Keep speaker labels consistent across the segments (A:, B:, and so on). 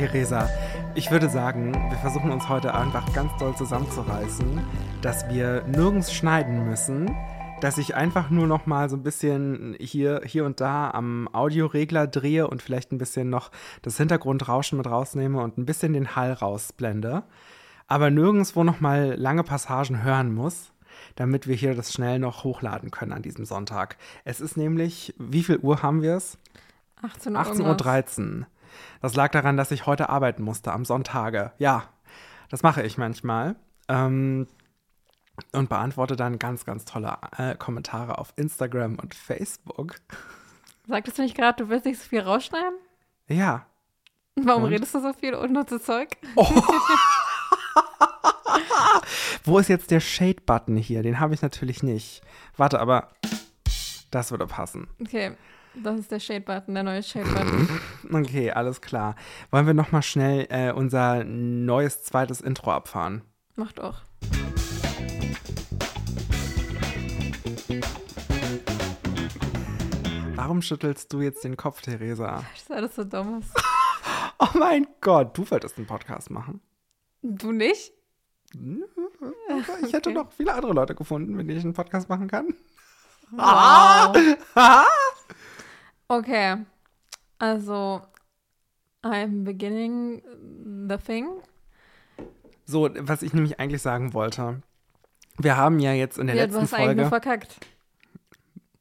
A: Theresa, ich würde sagen, wir versuchen uns heute einfach ganz doll zusammenzureißen, dass wir nirgends schneiden müssen, dass ich einfach nur noch mal so ein bisschen hier, hier und da am Audioregler drehe und vielleicht ein bisschen noch das Hintergrundrauschen mit rausnehme und ein bisschen den Hall rausblende, aber nirgendwo noch mal lange Passagen hören muss, damit wir hier das schnell noch hochladen können an diesem Sonntag. Es ist nämlich, wie viel Uhr haben wir es?
B: 18
A: 18.13 Uhr. Das lag daran, dass ich heute arbeiten musste am Sonntage. Ja, das mache ich manchmal. Ähm, und beantworte dann ganz, ganz tolle äh, Kommentare auf Instagram und Facebook.
B: Sagtest du nicht gerade, du willst nicht so viel rausschneiden?
A: Ja.
B: Warum
A: Und?
B: redest du so viel unnützes Zeug?
A: Wo ist jetzt der Shade-Button hier? Den habe ich natürlich nicht. Warte, aber das würde passen.
B: Okay, das ist der Shade-Button, der neue Shade-Button.
A: Okay, alles klar. Wollen wir noch mal schnell äh, unser neues zweites Intro abfahren?
B: Mach doch.
A: Warum schüttelst du jetzt den Kopf, Theresa?
B: Das ist alles so dummes.
A: Oh mein Gott, du wolltest einen Podcast machen.
B: Du nicht?
A: Ich hätte
B: Okay.
A: noch viele andere Leute gefunden, mit denen ich einen Podcast machen kann.
B: Wow. Okay. Also, I'm beginning the thing.
A: So, was ich nämlich eigentlich sagen wollte. Wir haben ja jetzt in der
B: Ja, du
A: letzten
B: hast eigentlich nur
A: Folge.
B: verkackt.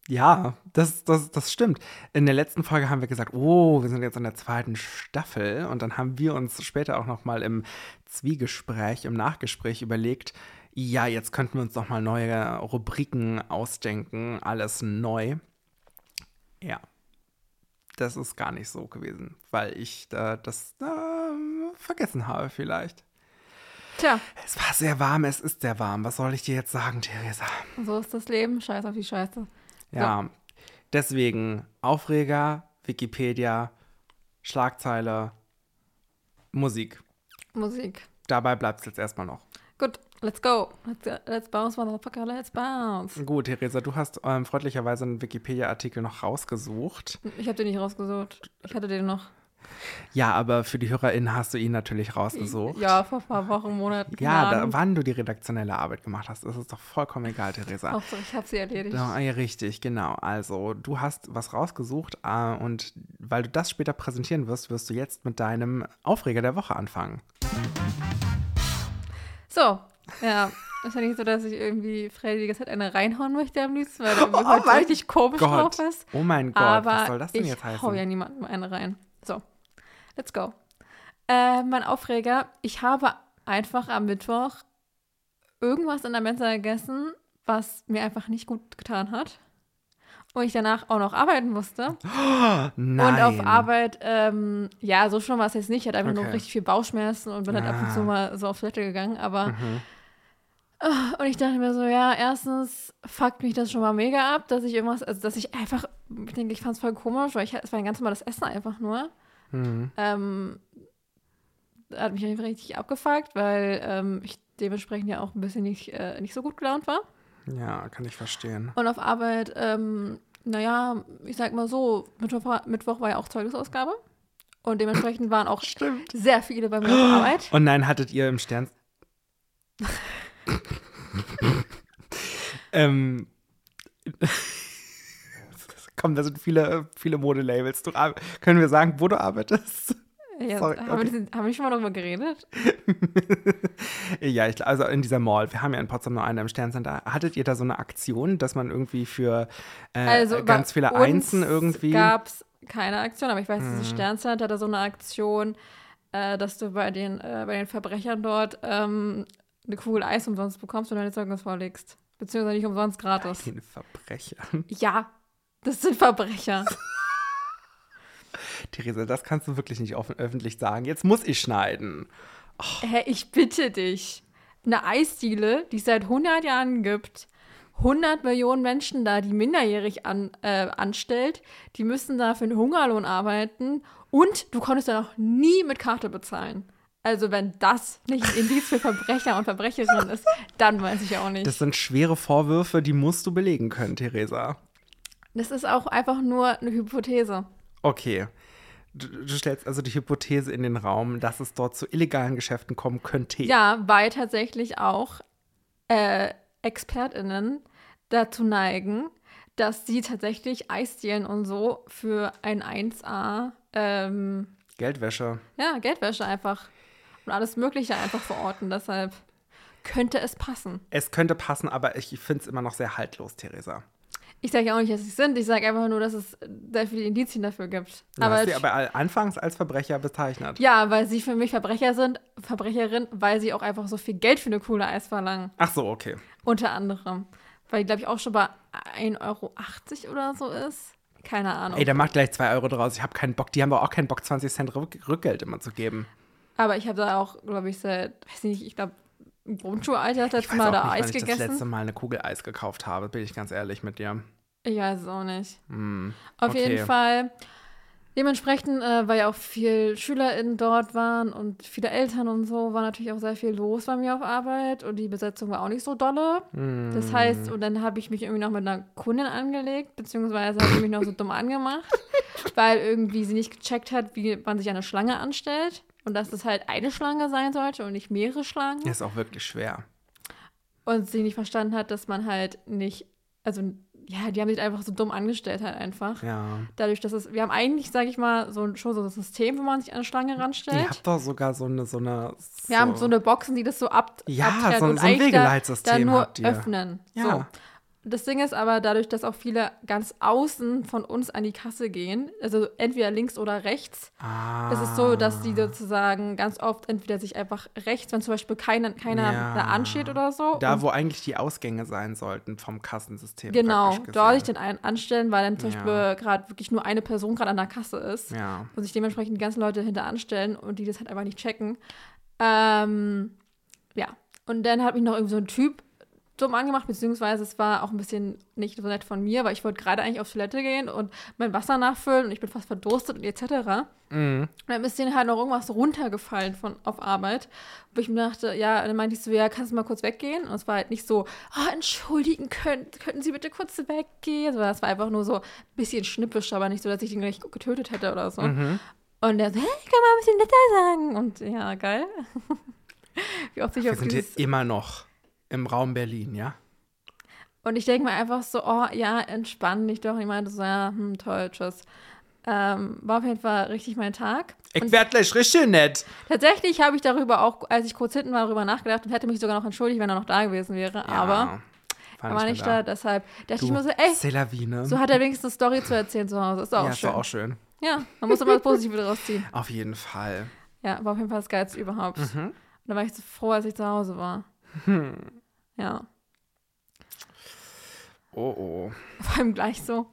A: Ja, das, das, das stimmt. In der letzten Folge haben wir gesagt, oh, wir sind jetzt in der zweiten Staffel. Und dann haben wir uns später auch noch mal im Zwiegespräch, im Nachgespräch überlegt, ja, jetzt könnten wir uns noch mal neue Rubriken ausdenken, alles neu. Ja, das ist gar nicht so gewesen, weil ich äh, das äh, vergessen habe vielleicht.
B: Tja,
A: Es war sehr warm, es ist sehr warm. Was soll ich dir jetzt sagen, Theresa?
B: so ist das Leben. Scheiß auf die Scheiße.
A: Ja, deswegen Aufreger, Wikipedia, Schlagzeile, Musik.
B: Musik.
A: Dabei bleibt es jetzt erstmal noch.
B: Gut, let's go. Let's, let's bounce, motherfucker, let's bounce.
A: Gut, Theresa, du hast ähm, freundlicherweise einen Wikipedia-Artikel noch rausgesucht.
B: Ich habe den nicht rausgesucht. Ich hatte den noch.
A: Ja, aber für die HörerInnen hast du ihn natürlich rausgesucht.
B: Ja, vor ein paar Wochen, Monaten.
A: Ja, da, wann du die redaktionelle Arbeit gemacht hast, ist es doch vollkommen egal, Theresa.
B: Auch so, ich habe sie erledigt.
A: Ja, ja, richtig, genau. Also, du hast was rausgesucht äh, und weil du das später präsentieren wirst, wirst du jetzt mit deinem Aufreger der Woche anfangen.
B: So, ja. Ist ja nicht so, dass ich irgendwie Freddy die ganze Zeit eine reinhauen möchte am liebsten, weil er irgendwie
A: Oh mein
B: richtig komisch
A: Gott.
B: drauf ist.
A: Oh mein Gott,
B: Aber
A: was soll das denn
B: ich
A: jetzt heißen?
B: hau ja niemandem eine rein. So, let's go. Äh, mein Aufreger, ich habe einfach am Mittwoch irgendwas in der Mensa gegessen, was mir einfach nicht gut getan hat. Und ich danach auch noch arbeiten musste.
A: Nein.
B: Und auf Arbeit, ähm, ja, so schon war es jetzt nicht. Ich hatte einfach nur
A: Okay.
B: richtig viel Bauchschmerzen und bin halt ab und zu
A: Ah.
B: mal so auf Toilette gegangen. Aber,
A: Mhm.
B: Und ich dachte mir so, ja, erstens fuckt mich das schon mal mega ab, dass ich irgendwas, also dass ich einfach, ich denke, ich fand es voll komisch, weil ich, es war ein ganz normales Essen einfach nur.
A: Mhm.
B: Ähm, hat mich einfach richtig abgefuckt, weil ähm, ich dementsprechend ja auch ein bisschen nicht, äh, nicht so gut gelaunt war.
A: Ja, kann ich verstehen.
B: Und auf Arbeit, ähm, naja, ich sag mal so, Mittwoch war, Mittwoch war ja auch Zeugnisausgabe. Und dementsprechend waren auch
A: Stimmt.
B: sehr viele bei mir auf Arbeit.
A: Und nein, hattet ihr im Stern. ähm. Komm, da sind viele, viele Modelabels. Du, können wir sagen, wo du arbeitest?
B: Ja,
A: Sorry,
B: haben,
A: okay.
B: wir, haben wir schon mal darüber geredet?
A: ja, ich, also in dieser Mall. Wir haben ja in Potsdam noch eine im Sterncenter. Hattet ihr da so eine Aktion, dass man irgendwie für äh,
B: Also
A: ganz viele Einsen irgendwie.
B: gab es keine Aktion, aber ich weiß,
A: Mhm.
B: das Sterncenter hatte so eine Aktion, äh, dass du bei den, äh, bei den Verbrechern dort ähm, eine Kugel Eis umsonst bekommst, wenn du deine Zeugnis vorlegst. Beziehungsweise nicht umsonst gratis.
A: Den Verbrecher.
B: Ja, das sind Verbrecher.
A: Theresa, das kannst du wirklich nicht offen, öffentlich sagen. Jetzt muss ich schneiden.
B: Hä, ich bitte dich. Eine Eisdiele, die es seit 100 Jahren gibt, 100 Millionen Menschen da, die minderjährig an, äh, anstellt, die müssen da für einen Hungerlohn arbeiten und du konntest da noch nie mit Karte bezahlen. Also wenn das nicht ein Indiz für Verbrecher und Verbrecherinnen ist, dann weiß ich auch nicht.
A: Das sind schwere Vorwürfe, die musst du belegen können, Theresa.
B: Das ist auch einfach nur eine Hypothese.
A: Okay. Du, du stellst also die Hypothese in den Raum, dass es dort zu illegalen Geschäften kommen könnte.
B: Ja, weil tatsächlich auch äh, ExpertInnen dazu neigen, dass sie tatsächlich Eisdielen und so für ein 1A ähm,
A: Geldwäsche.
B: ja, Geldwäsche einfach und alles Mögliche einfach verorten. Deshalb könnte es passen.
A: Es könnte passen, aber ich finde es immer noch sehr haltlos, Theresa.
B: Ich sage ja auch nicht, dass sie es sind. Ich sage einfach nur, dass es sehr viele Indizien dafür gibt.
A: Du
B: Aber,
A: hast sie aber anfangs als Verbrecher bezeichnet.
B: ja, weil sie für mich Verbrecher sind, Verbrecherin, weil sie auch einfach so viel Geld für eine coole Eis verlangen.
A: Ach so, okay.
B: Unter anderem. Weil die, glaube ich, auch schon bei 1,80 Euro oder so ist. Keine Ahnung.
A: Ey, da macht gleich 2 Euro draus. Ich habe keinen Bock. Die haben aber auch keinen Bock, 20 Cent Rück Rückgeld immer zu geben.
B: Aber ich habe da auch, glaube ich, seit, weiß nicht, ich glaube, im Grundschulalter das letzte Mal da
A: nicht,
B: Eis
A: wann ich das letzte
B: gegessen.
A: Mal eine Kugel Eis gekauft habe, bin ich ganz ehrlich mit dir.
B: Ich weiß es auch nicht.
A: Hm,
B: Auf
A: okay.
B: jeden Fall. Dementsprechend, äh, weil ja auch viel SchülerInnen dort waren und viele Eltern und so, war natürlich auch sehr viel los bei mir auf Arbeit und die Besetzung war auch nicht so dolle.
A: Hm.
B: Das heißt, und dann habe ich mich irgendwie noch mit einer Kundin angelegt, beziehungsweise habe ich mich noch so dumm angemacht, weil irgendwie sie nicht gecheckt hat, wie man sich eine Schlange anstellt und dass es halt eine Schlange sein sollte und nicht mehrere Schlangen.
A: Ist auch wirklich schwer.
B: Und sie nicht verstanden hat, dass man halt nicht, also ja, die haben sich einfach so dumm angestellt halt einfach.
A: Ja.
B: Dadurch, dass es, wir haben eigentlich, sage ich mal, so ein, schon so ein System, wo man sich an eine Schlange ranstellt.
A: Ihr habt doch sogar so eine, so eine.
B: Wir haben so eine Boxen, die das so ab
A: Ja, so so ein Wegeleitsystem
B: da nur
A: habt ihr.
B: öffnen.
A: Ja.
B: So. Das Ding ist aber, dadurch, dass auch viele ganz außen von uns an die Kasse gehen, also entweder links oder rechts,
A: Ah.
B: ist es so, dass die sozusagen ganz oft entweder sich einfach rechts, wenn zum Beispiel keiner, keiner
A: Ja.
B: da ansteht oder so.
A: Da, wo eigentlich die Ausgänge sein sollten vom Kassensystem.
B: genau, dort sich den einen anstellen, weil dann zum
A: Ja.
B: Beispiel gerade wirklich nur eine Person gerade an der Kasse ist.
A: Ja.
B: und sich dementsprechend die ganzen Leute hinter anstellen und die das halt einfach nicht checken. Ähm, ja, und dann hat mich noch irgendwie so ein Typ dumm angemacht, beziehungsweise es war auch ein bisschen nicht so nett von mir, weil ich wollte gerade eigentlich auf Toilette gehen und mein Wasser nachfüllen und ich bin fast verdurstet und etc.
A: Mhm.
B: Und dann ist denen halt noch irgendwas runtergefallen von, auf Arbeit, wo ich mir dachte, ja, dann meinte ich so, ja, kannst du mal kurz weggehen? Und es war halt nicht so, oh, entschuldigen, können, könnten Sie bitte kurz weggehen? Sondern es war einfach nur so ein bisschen schnippisch, aber nicht so, dass ich den gleich getötet hätte oder so.
A: Mhm.
B: Und der so, hey, ich kann mal ein bisschen netter sagen. Und ja, geil. Wie oft ich auf
A: sind hier
B: dieses...
A: immer noch im Raum Berlin, ja?
B: Und ich denke mir einfach so, oh, ja, entspann dich doch. Und ich meinte so, ja, hm, toll, tschüss. Ähm, war auf jeden Fall richtig mein Tag.
A: Ich werd gleich richtig nett.
B: Tatsächlich habe ich darüber auch, als ich kurz hinten war, darüber nachgedacht und hätte mich sogar noch entschuldigt, wenn er noch da gewesen wäre. Aber
A: Ja,
B: er
A: war
B: nicht da, deshalb dachte ich mir so,
A: Du,
B: ey,
A: c'est la vie, ne?
B: so hat er wenigstens eine Story zu erzählen zu Hause. Ist auch
A: ja, ist
B: schön.
A: doch auch schön.
B: Ja, man muss immer das Positive daraus ziehen.
A: Auf jeden Fall.
B: Ja, war auf jeden Fall das Geilste überhaupt.
A: Mhm.
B: Und da war ich so froh, als ich zu Hause war. Ja.
A: Oh, oh.
B: Vor allem gleich so.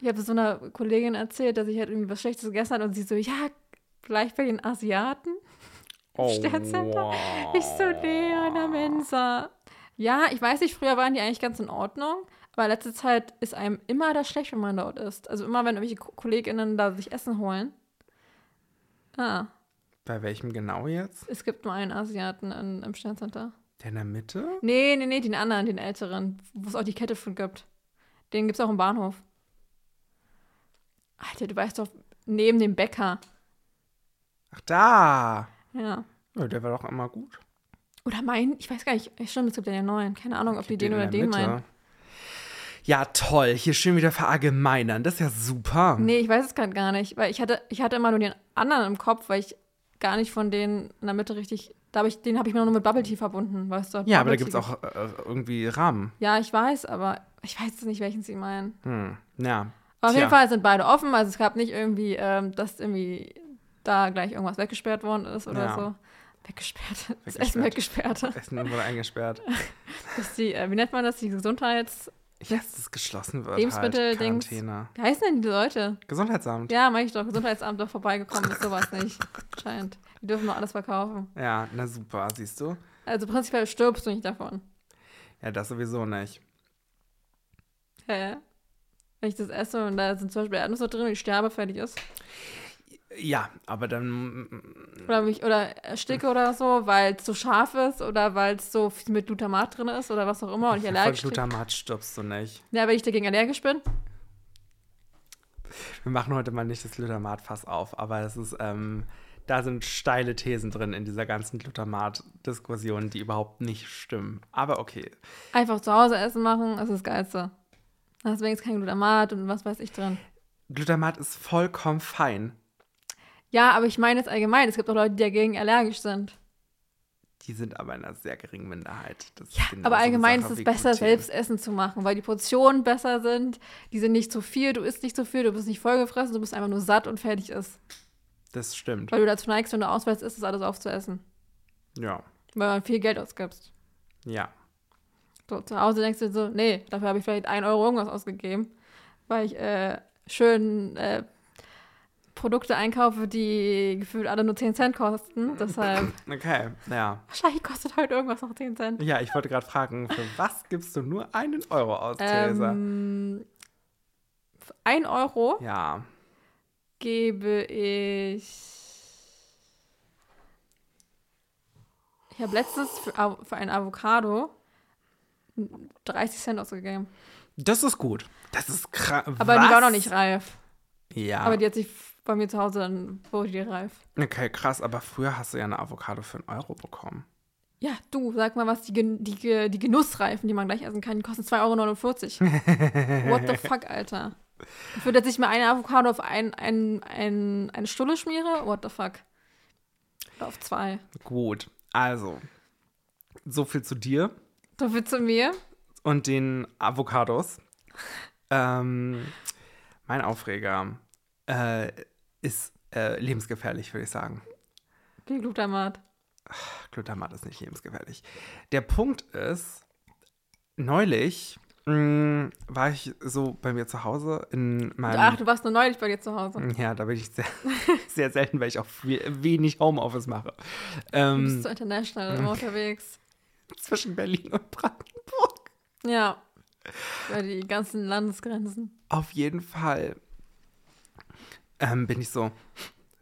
B: Ich habe so einer Kollegin erzählt, dass ich halt irgendwie was Schlechtes gegessen habe und sie so, ja, vielleicht bei den Asiaten.
A: oh
B: Sternzentrum.
A: wow.
B: Ich so, nee, an der Mensa. Ja, ich weiß nicht, früher waren die eigentlich ganz in Ordnung, aber letzte Zeit ist einem immer das schlecht, wenn man dort ist. Also immer, wenn irgendwelche Ko- KollegInnen da sich Essen holen. Ah,
A: Bei welchem genau jetzt?
B: es gibt nur einen Asiaten in, im Sterncenter.
A: Der in der Mitte?
B: Nee, nee, nee, den anderen, den älteren, wo es auch die Kette von gibt. Den gibt es auch im Bahnhof. Alter, du weißt doch, neben dem Bäcker.
A: Ach, da.
B: Ja.
A: Ja, der war doch immer gut.
B: Oder mein, ich weiß gar nicht, stimmt, es gibt ja den neuen. Keine Ahnung, ob die den
A: in
B: oder
A: der
B: den
A: Mitte.
B: meinen.
A: Ja, toll. Hier schön wieder verallgemeinern. Das ist ja super.
B: Nee, ich weiß es gerade gar nicht, weil ich hatte, ich hatte immer nur den anderen im Kopf, weil ich gar nicht von denen in der Mitte richtig, da habe ich, den habe ich mir nur mit Bubble Tea verbunden, weißt du?
A: Ja, aber da
B: Bubble
A: gibt es auch äh, irgendwie Rahmen.
B: Ja, ich weiß, aber ich weiß nicht, welchen sie meinen.
A: Hm. Ja.
B: Aber auf
A: Tja.
B: jeden Fall sind beide offen, also es gab nicht irgendwie, ähm, dass irgendwie da gleich irgendwas weggesperrt worden ist oder
A: Ja.
B: so. Weggesperrt. Das
A: Weggesperrt.
B: Essen weggesperrt.
A: Essen wurde eingesperrt.
B: Dass die, äh, wie nennt man das, die Gesundheits...
A: Ja, dass es geschlossen wird.
B: Lebensmittel-
A: halt.
B: Wie heißen denn die Leute?
A: Gesundheitsamt.
B: Ja, meine ich doch, Gesundheitsamt doch vorbeigekommen ist sowas nicht. Scheint. Die dürfen nur alles verkaufen.
A: Ja, na super, siehst du?
B: Also prinzipiell stirbst du nicht davon.
A: Ja, das sowieso nicht.
B: Hä? Wenn ich das esse und da sind zum Beispiel Erdnüsse drin und ich sterbe, fertig ist.
A: Ja, aber dann.
B: Oder mich oder ersticke oder so, weil es so scharf ist oder weil es so viel mit Glutamat drin ist oder was auch immer und ich allergisch bin.
A: Glutamat stirbst du nicht.
B: Ja, wenn ich dagegen allergisch bin.
A: Wir machen heute mal nicht das Glutamat-Fass auf, aber es ist, ähm, da sind steile Thesen drin in dieser ganzen Glutamat-Diskussion, die überhaupt nicht stimmen. Aber okay.
B: Einfach zu Hause Essen machen, ist das Geilste. Da ist wenigstens kein Glutamat und was weiß ich drin.
A: Glutamat ist vollkommen fein.
B: Ja, aber ich meine jetzt allgemein, es gibt auch Leute, die dagegen allergisch sind.
A: Die sind aber in einer sehr geringen Minderheit.
B: Ja, aber allgemein
A: Sache
B: ist es besser,
A: Gluten.
B: selbst Essen zu machen, weil die Portionen besser sind. Die sind nicht zu viel, du isst nicht zu viel, du bist nicht vollgefressen, du bist einfach nur satt und fertig ist.
A: Das stimmt.
B: Weil du dazu neigst, wenn du auswärts isst, das alles aufzuessen.
A: Ja.
B: Weil man viel Geld ausgibst.
A: Ja.
B: So, zu Hause denkst du so, nee, dafür habe ich vielleicht 1 Euro irgendwas ausgegeben, weil ich äh, schön äh, Produkte einkaufe, die gefühlt alle nur 10 Cent kosten. Deshalb,
A: Okay. Ja.
B: wahrscheinlich kostet heute irgendwas noch 10 Cent.
A: Ja, ich wollte gerade fragen, für was gibst du nur einen Euro aus, Theresa?
B: Ähm, für 1 Euro
A: Ja.
B: gebe ich. Ich habe letztens für, für ein Avocado 30 Cent ausgegeben.
A: Das ist gut. Das ist krass.
B: Aber die war noch nicht reif.
A: Ja.
B: Aber die hat sich bei mir zu Hause dann wurde die reif.
A: okay, krass. Aber früher hast du ja eine Avocado für einen Euro bekommen.
B: Ja, du, sag mal was, die, die, die Genussreifen, die man gleich essen kann, die kosten 2,49 Euro. What the fuck, Alter? Ich würde jetzt nicht mal eine Avocado auf ein, ein, ein, eine Stulle schmiere? What the fuck? Oder auf zwei.
A: Gut. Also, so viel zu dir
B: So viel zu mir.
A: und den Avocados. ähm, mein Aufreger äh, ist äh, lebensgefährlich, würde ich sagen.
B: Wie Glutamat.
A: Glutamat ist nicht lebensgefährlich. Der Punkt ist, neulich mh, war ich so bei mir zu Hause in meinem.
B: Ach, du warst nur neulich bei dir zu Hause.
A: ja, da bin ich sehr, sehr selten, weil ich auch viel, wenig Homeoffice mache.
B: Du
A: Ähm,
B: bist so international unterwegs.
A: zwischen Berlin und Brandenburg.
B: Ja. Bei die ganzen Landesgrenzen.
A: Auf jeden Fall ähm, bin ich so,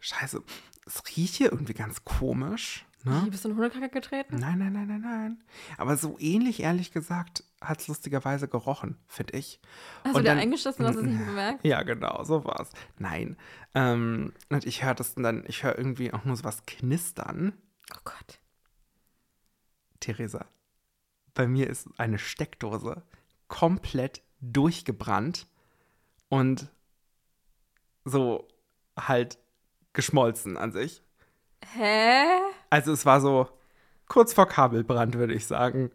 A: scheiße, es riecht hier irgendwie ganz komisch. Ne?
B: Wie, bist du in Hundekacke getreten?
A: Nein, nein, nein, nein, nein. Aber so ähnlich, ehrlich gesagt, hat es lustigerweise gerochen, finde ich.
B: Hast
A: Und
B: du dir
A: dann-
B: eingeschissen, hast du es nicht bemerkt?
A: Ja, genau, so war's. Nein. Ähm, und ich höre das dann, ich höre irgendwie auch nur so was knistern.
B: Oh Gott.
A: Theresa, bei mir ist eine Steckdose komplett durchgebrannt und so halt geschmolzen an sich.
B: Hä?
A: Also es war so kurz vor Kabelbrand, würde ich sagen.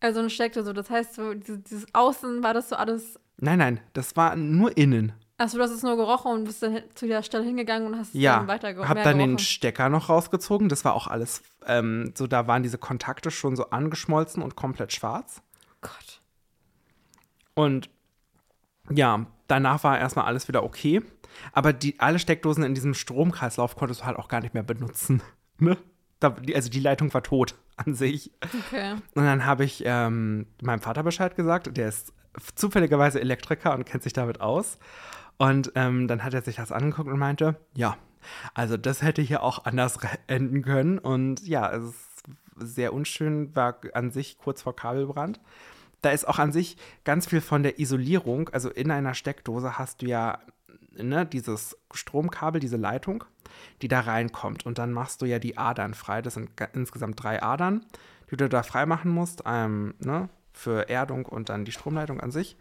B: Also ein Steckdose, das heißt so, dieses, dieses Außen war das so alles.
A: Nein, nein, das war nur innen.
B: Achso, du hast es nur gerochen und bist dann zu der Stelle hingegangen und hast es
A: Ja,
B: dann weiter ge
A: hab dann den
B: gerochen.
A: Stecker noch rausgezogen. Das war auch alles, ähm, so da waren diese Kontakte schon so angeschmolzen und komplett schwarz.
B: Gott.
A: Und ja, danach war erstmal alles wieder okay. Aber die, alle Steckdosen in diesem Stromkreislauf konntest du halt auch gar nicht mehr benutzen. Ne? Da, also die Leitung war tot an sich.
B: Okay.
A: Und dann habe ich ähm, meinem Vater Bescheid gesagt. Der ist zufälligerweise Elektriker und kennt sich damit aus. Und ähm, dann hat er sich das angeguckt und meinte, ja, also das hätte hier auch anders enden können. Und ja, es ist sehr unschön, war an sich kurz vor Kabelbrand. Da ist auch an sich ganz viel von der Isolierung. Also in einer Steckdose hast du ja ne, dieses Stromkabel, diese Leitung, die da reinkommt. Und dann machst du ja die Adern frei. Das sind insgesamt drei Adern, die du da frei machen musst. Ähm, ne, für Erdung und dann die Stromleitung an sich.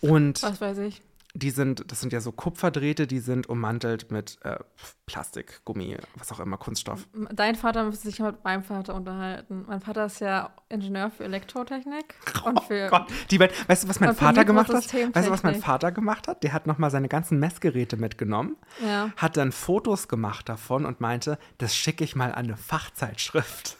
A: Und
B: Was weiß ich.
A: Die sind, das sind ja so Kupferdrähte, die sind ummantelt mit äh, Plastik, Gummi, was auch immer, Kunststoff.
B: Dein Vater müsste sich mit meinem Vater unterhalten. Mein Vater ist ja Ingenieur für Elektrotechnik und für.
A: Oh Gott, die weißt du, was mein Vater gemacht hat? Weißt du, was mein Vater gemacht hat? Der hat nochmal seine ganzen Messgeräte mitgenommen,
B: Ja.
A: hat dann Fotos gemacht davon und meinte, das schicke ich mal an eine Fachzeitschrift.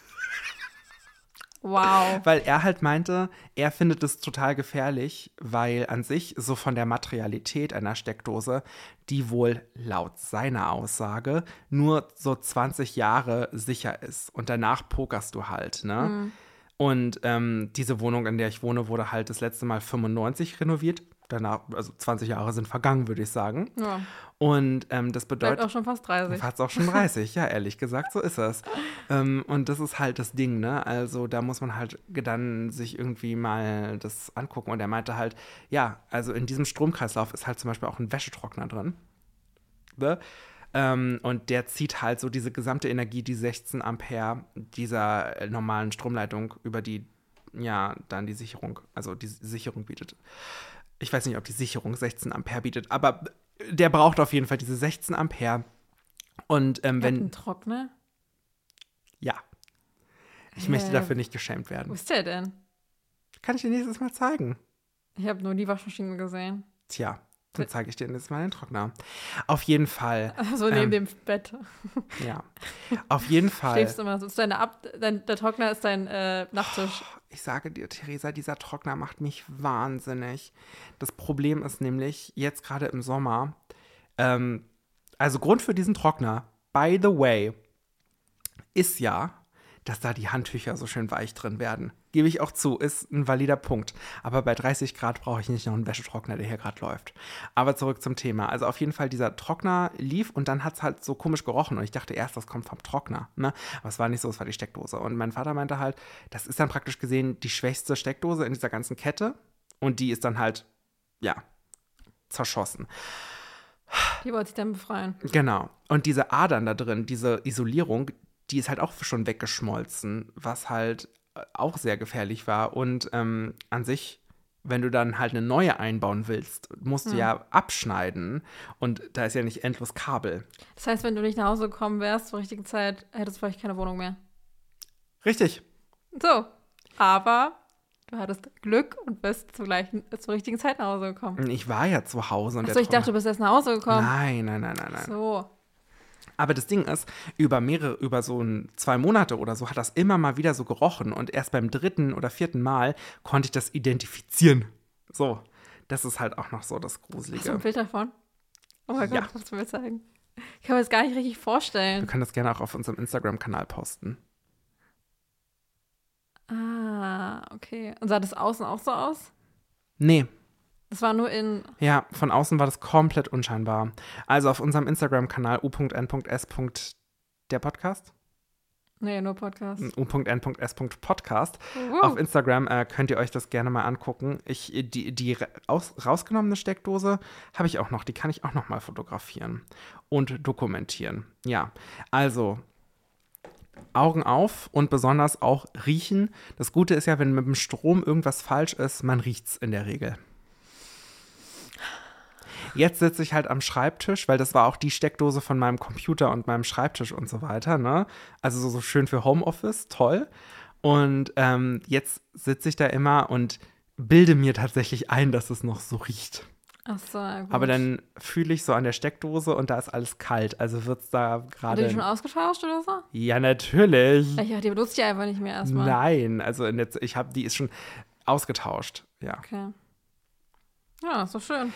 B: Wow.
A: Weil er halt meinte, er findet es total gefährlich, weil an sich so von der Materialität einer Steckdose, die wohl laut seiner Aussage nur so 20 Jahre sicher ist. Und danach pokerst du halt, ne? Und ähm, diese Wohnung, in der ich wohne, wurde halt das letzte Mal 95 renoviert. Danach, also 20 Jahre sind vergangen, würde ich sagen.
B: Ja,
A: Und ähm, das bedeutet.
B: auch schon fast 30.
A: Fast auch schon 30, ja, ehrlich gesagt, so ist es. Ähm, und das ist halt das Ding, ne? Also da muss man halt dann sich irgendwie mal das angucken. Und er meinte halt, ja, also in diesem Stromkreislauf ist halt zum Beispiel auch ein Wäschetrockner drin. Ne? Ähm, und der zieht halt so diese gesamte Energie, die 16 Ampere dieser äh, normalen Stromleitung über die, ja, dann die Sicherung, also die Sicherung bietet. Ich weiß nicht, ob die Sicherung 16 Ampere bietet, aber der braucht auf jeden Fall diese 16 Ampere. Und ähm, wenn,
B: einen Trockner?
A: ja. Ich möchte
B: Hä?
A: dafür nicht geschämt
B: Wo
A: werden.
B: ist der denn?
A: Kann ich dir nächstes Mal zeigen?
B: Ich habe nur die Waschmaschine gesehen.
A: Tja, dann zeige ich dir nächstes Mal den Trockner. Auf jeden Fall,
B: So neben
A: Ähm,
B: dem Bett.
A: ja. Auf jeden Fall.
B: Schläfst immer so. Ist deine Ab dein, der Trockner ist dein äh, Nachttisch.
A: Ich sage dir, Theresa, dieser Trockner macht mich wahnsinnig. Das Problem ist nämlich, jetzt gerade im Sommer, ähm, also Grund für diesen Trockner, by the way, ist ja, dass da die Handtücher so schön weich drin werden. Gebe ich auch zu, ist ein valider Punkt. Aber bei 30 Grad brauche ich nicht noch einen Wäschetrockner, der hier gerade läuft. Aber zurück zum Thema. Also auf jeden Fall, dieser Trockner lief und dann hat es halt so komisch gerochen. Und ich dachte erst, das kommt vom Trockner. Ne? Aber es war nicht so, es war die Steckdose. Und mein Vater meinte halt, das ist dann praktisch gesehen die schwächste Steckdose in dieser ganzen Kette. Und die ist dann halt, ja, zerschossen.
B: Die wollte sich dann befreien.
A: Genau. Und diese Adern da drin, diese Isolierung, die ist halt auch schon weggeschmolzen, was halt auch sehr gefährlich war. Und ähm, an sich, wenn du dann halt eine neue einbauen willst, musst du ja abschneiden. Und da ist ja nicht endlos Kabel.
B: Das heißt, wenn du nicht nach Hause gekommen wärst zur richtigen Zeit, hättest du vielleicht keine Wohnung mehr.
A: Richtig.
B: So. Aber du hattest Glück und bist zur, gleichen, zur richtigen Zeit nach Hause gekommen.
A: Ich war ja zu Hause. Und
B: Achso, ich dachte, du bist erst nach Hause gekommen.
A: Nein, nein, nein, nein, nein.
B: So.
A: Aber das Ding ist, über mehrere, über so ein, zwei Monate oder so hat das immer mal wieder so gerochen und erst beim dritten oder vierten Mal konnte ich das identifizieren. So, das ist halt auch noch so das
B: Hast du
A: Gruselige.
B: ein Bild davon? Oh mein
A: Ja.
B: Gott, musst du mir zeigen. Ich kann mir das gar nicht richtig
A: Wir
B: vorstellen.
A: können das gerne auch auf unserem Instagram-Kanal posten.
B: Ah, okay. Und sah das außen auch so aus?
A: Nee,
B: Das war nur in.
A: ja, von außen war das komplett unscheinbar. Also auf unserem Instagram-Kanal u.n.s. der Podcast,
B: Nee, nur Podcast.
A: u.n.s.podcast.
B: Uh,
A: Auf Instagram äh, könnt ihr euch das gerne mal angucken. Ich, die die raus, rausgenommene Steckdose habe ich auch noch. Die kann ich auch noch mal fotografieren und dokumentieren. Ja, also Augen auf und besonders auch riechen. Das Gute ist ja, wenn mit dem Strom irgendwas falsch ist, man riecht es in der Regel. Jetzt sitze ich halt am Schreibtisch, weil das war auch die Steckdose von meinem Computer und meinem Schreibtisch und so weiter. Ne? Also so, so schön für Homeoffice, toll. Und ähm, jetzt sitze ich da immer und bilde mir tatsächlich ein, dass es noch so riecht.
B: Ach so, gut.
A: Aber dann fühle ich so an der Steckdose und da ist alles kalt. Also wird es da
B: Hat die schon
A: gerade.
B: ausgetauscht oder so?
A: Ja, natürlich.
B: Ja, die benutzt ich einfach nicht mehr erstmal.
A: Nein, also der, ich habe, die ist schon ausgetauscht. Ja.
B: Okay. Ja, ist doch schön.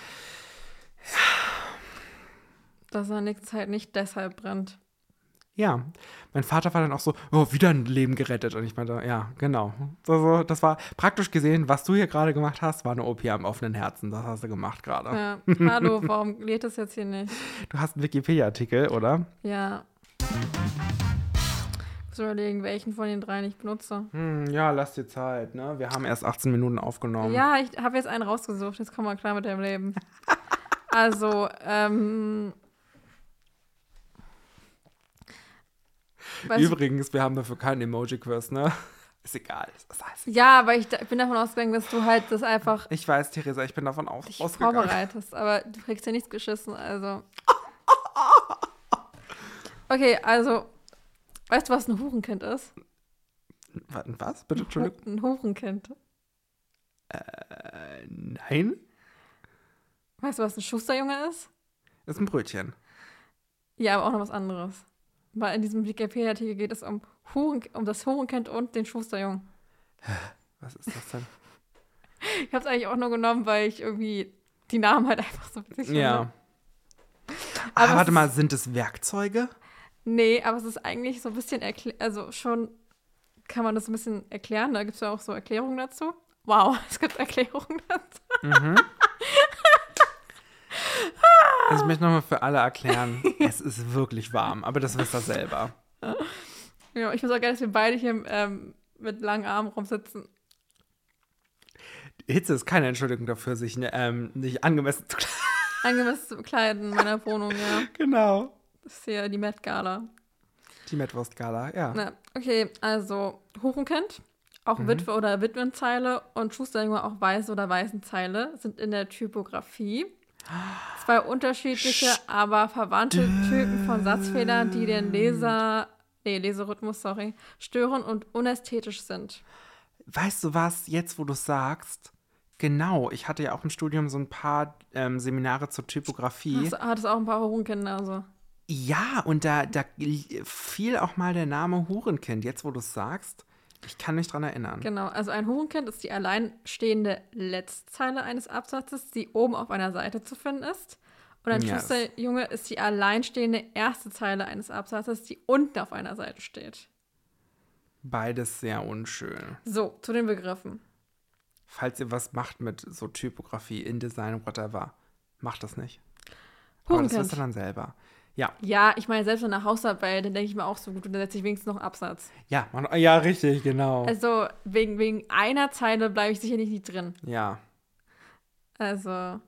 B: Dass er nächste Zeit nicht deshalb brennt.
A: Ja, mein Vater war dann auch so, oh, wieder ein Leben gerettet. Und ich meinte, ja, genau. Also, das war praktisch gesehen, was du hier gerade gemacht hast, war eine OP am offenen Herzen. Das hast du gemacht gerade.
B: Ja. Hallo, warum lädt das jetzt hier nicht?
A: Du hast einen Wikipedia-Artikel, oder?
B: Ja. Ich muss überlegen, welchen von den dreien ich benutze.
A: Hm, ja, lass dir Zeit, ne? Wir haben erst 18 Minuten aufgenommen.
B: Ja, ich habe jetzt einen rausgesucht. Jetzt komm mal klar mit deinem Leben. Also, ähm.
A: Übrigens, wir haben dafür keinen Emoji-Quiz, ne? Ist egal. Das heißt,
B: ja, aber ich da- bin davon ausgegangen, dass du halt das einfach
A: ich weiß, Theresa, ich bin davon aus,
B: dich
A: ausgegangen.
B: vorbereitest. Aber du kriegst ja nichts geschissen, also. Okay, also. Weißt du, was ein Hurenkind ist?
A: Was? was? Bitte, Entschuldigung.
B: Ein Hurenkind.
A: Äh, nein?
B: Weißt du, was ein Schusterjunge ist?
A: Ist ein Brötchen.
B: Ja, aber auch noch was anderes. Weil in diesem Wikipedia-Artikel geht es um, Huren, um das Hurenkind und den Schusterjungen.
A: Was ist das denn?
B: Ich habe es eigentlich auch nur genommen, weil ich irgendwie die Namen halt einfach so witzig finde.
A: ja.
B: Aber
A: ah, warte mal, sind es Werkzeuge?
B: Nee, aber es ist eigentlich so ein bisschen erklärt, also schon kann man das ein bisschen erklären. Da gibt es ja auch so Erklärungen dazu. Wow, es gibt Erklärungen dazu.
A: Mhm. Also ich möchte nochmal für alle erklären, es ist wirklich warm, aber das wisst ihr selber.
B: Ja, ich muss auch gerne, dass wir beide hier ähm, mit langen Armen rumsitzen.
A: Hitze ist keine Entschuldigung dafür, sich ne, ähm, nicht angemessen zu kleiden.
B: Angemessen zu bekleiden in meiner Wohnung, ja.
A: Genau.
B: Das ist hier die Met Gala.
A: Die Metwurst-Gala, ja.
B: Na, okay, also Huchenkind, auch
A: Mhm.
B: Witwe oder Witwenzeile und Schusterjunge auch Weiße oder Weißenzeile sind in der Typografie zwei unterschiedliche, aber verwandte Typen von Satzfehlern, die den Leser, nee, Leserhythmus, sorry, stören und unästhetisch sind.
A: Weißt du was, jetzt wo du sagst, genau, ich hatte ja auch im Studium so ein paar ähm, Seminare zur Typografie.
B: Hast, hattest auch ein paar Hurenkinder, also.
A: Ja, und da, da fiel auch mal der Name Hurenkind, jetzt wo du es sagst. Ich kann mich dran erinnern.
B: Genau, also ein Hurenkind ist die alleinstehende Letztzeile eines Absatzes, die oben auf einer Seite zu finden ist. Und ein
A: Yes.
B: Schusterjunge ist die alleinstehende erste Zeile eines Absatzes, die unten auf einer Seite steht.
A: Beides sehr unschön.
B: So, zu den Begriffen.
A: Falls ihr was macht mit so Typografie, InDesign, whatever, macht das nicht. Aber das
B: Hurenkind.
A: wisst ihr dann selber. Ja,
B: Ja, ich meine, selbst in der Hausarbeit, dann denke ich mir auch so gut, und dann setze ich wenigstens noch einen Absatz.
A: ja, man, ja, richtig, genau.
B: Also wegen, wegen einer Zeile bleibe ich sicherlich nicht drin.
A: ja.
B: Also,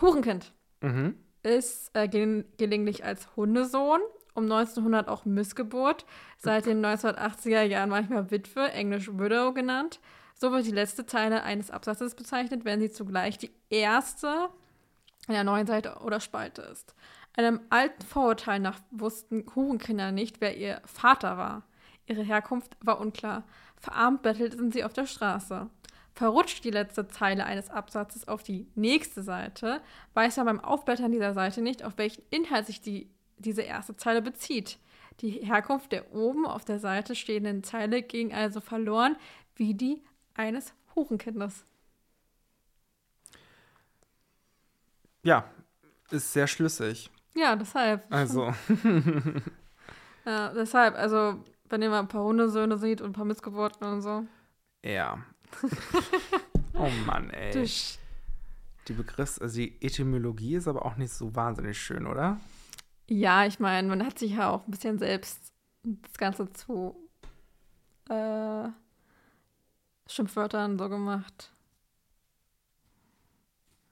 B: Hurenkind
A: Mhm.
B: ist äh, gel gelegentlich als Hundesohn, um 1900 auch Missgeburt, seit den 1980er Jahren manchmal Witwe, englisch Widow genannt. So wird die letzte Zeile eines Absatzes bezeichnet, wenn sie zugleich die erste einer neuen Seite oder Spalte ist. Einem alten Vorurteil nach wussten Hurenkinder nicht, wer ihr Vater war. Ihre Herkunft war unklar. Verarmt bettelten sie auf der Straße. Verrutscht die letzte Zeile eines Absatzes auf die nächste Seite, weiß man beim Aufblättern dieser Seite nicht, auf welchen Inhalt sich die, diese erste Zeile bezieht. Die Herkunft der oben auf der Seite stehenden Zeile ging also verloren, wie die eines Hurenkindes.
A: Ja, ist sehr schlüssig.
B: Ja, deshalb.
A: Also,
B: Ja, deshalb, also, wenn ihr mal ein paar Hundesöhne seht und ein paar Missgeburten und so.
A: ja. oh Mann, ey.
B: Tisch.
A: Die Begriffs-, also die Etymologie ist aber auch nicht so wahnsinnig schön, oder?
B: Ja, ich meine, man hat sich ja auch ein bisschen selbst das Ganze zu äh, Schimpfwörtern so gemacht.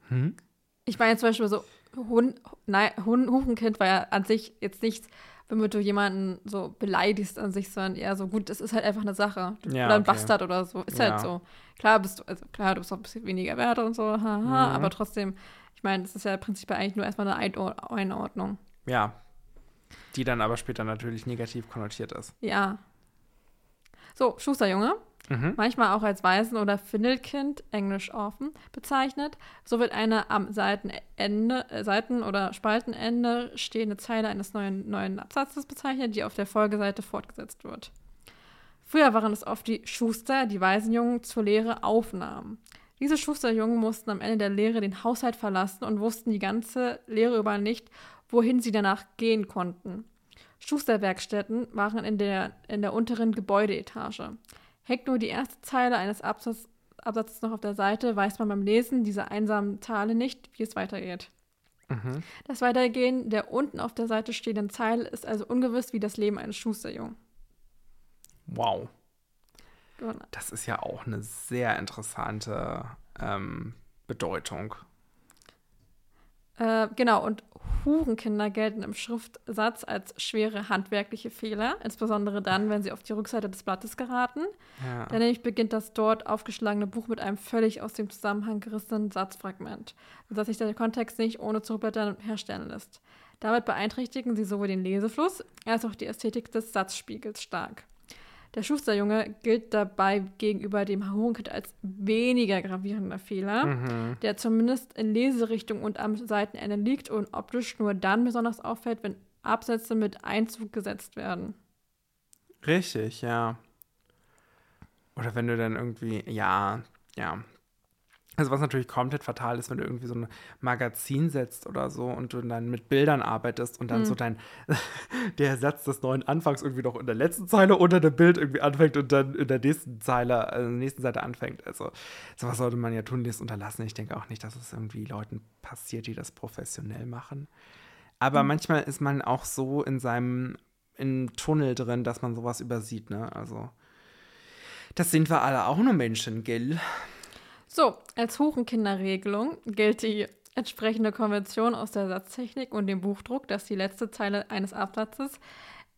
A: Hm?
B: Ich meine zum Beispiel so, Hund, nein, Hund, Hurenkind war ja an sich jetzt nichts, womit du jemanden so beleidigst an sich, sondern eher so, gut, das ist halt einfach eine Sache.
A: Ja,
B: oder ein
A: okay.
B: Bastard oder so. Ist
A: Ja.
B: halt so. Klar bist du, also klar, du bist auch ein bisschen weniger wert und so, haha,
A: Mhm.
B: aber trotzdem, ich meine, das ist ja prinzipiell eigentlich nur erstmal eine Einor- Einordnung.
A: Ja. Die dann aber später natürlich negativ konnotiert ist.
B: Ja. So, Schusterjunge,
A: Mhm.
B: manchmal auch als Waisen- oder Findelkind, englisch Orphan, bezeichnet. So wird eine am Seitenende, äh, Seiten- oder Spaltenende stehende Zeile eines neuen, neuen Absatzes bezeichnet, die auf der Folgeseite fortgesetzt wird. Früher waren es oft die Schuster, die Waisenjungen zur Lehre aufnahmen. Diese Schusterjungen mussten am Ende der Lehre den Haushalt verlassen und wussten die ganze Lehre über nicht, wohin sie danach gehen konnten. Schusterwerkstätten waren in der, in der unteren Gebäudeetage. Hängt nur die erste Zeile eines Absatz, Absatzes noch auf der Seite, weiß man beim Lesen dieser einsamen Zeile nicht, wie es weitergeht.
A: Mhm.
B: Das Weitergehen der unten auf der Seite stehenden Zeile ist also ungewiss wie das Leben eines Schusterjungen.
A: Wow.
B: Genau.
A: Das ist ja auch eine sehr interessante ähm, Bedeutung.
B: Äh, genau, und Hurenkinder gelten im Schriftsatz als schwere handwerkliche Fehler, insbesondere dann, wenn sie auf die Rückseite des Blattes geraten.
A: Ja.
B: Dann nämlich beginnt das dort aufgeschlagene Buch mit einem völlig aus dem Zusammenhang gerissenen Satzfragment, sodass sich der Kontext nicht ohne Zurückblättern herstellen lässt. Damit beeinträchtigen sie sowohl den Lesefluss als auch die Ästhetik des Satzspiegels stark. Der Schusterjunge gilt dabei gegenüber dem Hurenkind als weniger gravierender Fehler,
A: Mhm.
B: der zumindest in Leserichtung und am Seitenende liegt und optisch nur dann besonders auffällt, wenn Absätze mit Einzug gesetzt werden.
A: Richtig, ja. Oder wenn du dann irgendwie, ja, ja. Also was natürlich komplett fatal ist, wenn du irgendwie so ein Magazin setzt oder so und du dann mit Bildern arbeitest und dann
B: Mhm.
A: so dein der Satz des neuen Anfangs irgendwie noch in der letzten Zeile unter dem Bild irgendwie anfängt und dann in der nächsten Zeile, also in der nächsten Seite anfängt. Also sowas sollte man ja tunlichst unterlassen. Ich denke auch nicht, dass es irgendwie Leuten passiert, die das professionell machen. Aber
B: Mhm.
A: manchmal ist man auch so in seinem im Tunnel drin, dass man sowas übersieht, ne? Also das sind wir alle auch nur Menschen, gell?
B: So, als Hurenkinderregelung gilt die entsprechende Konvention aus der Satztechnik und dem Buchdruck, dass die letzte Zeile eines Absatzes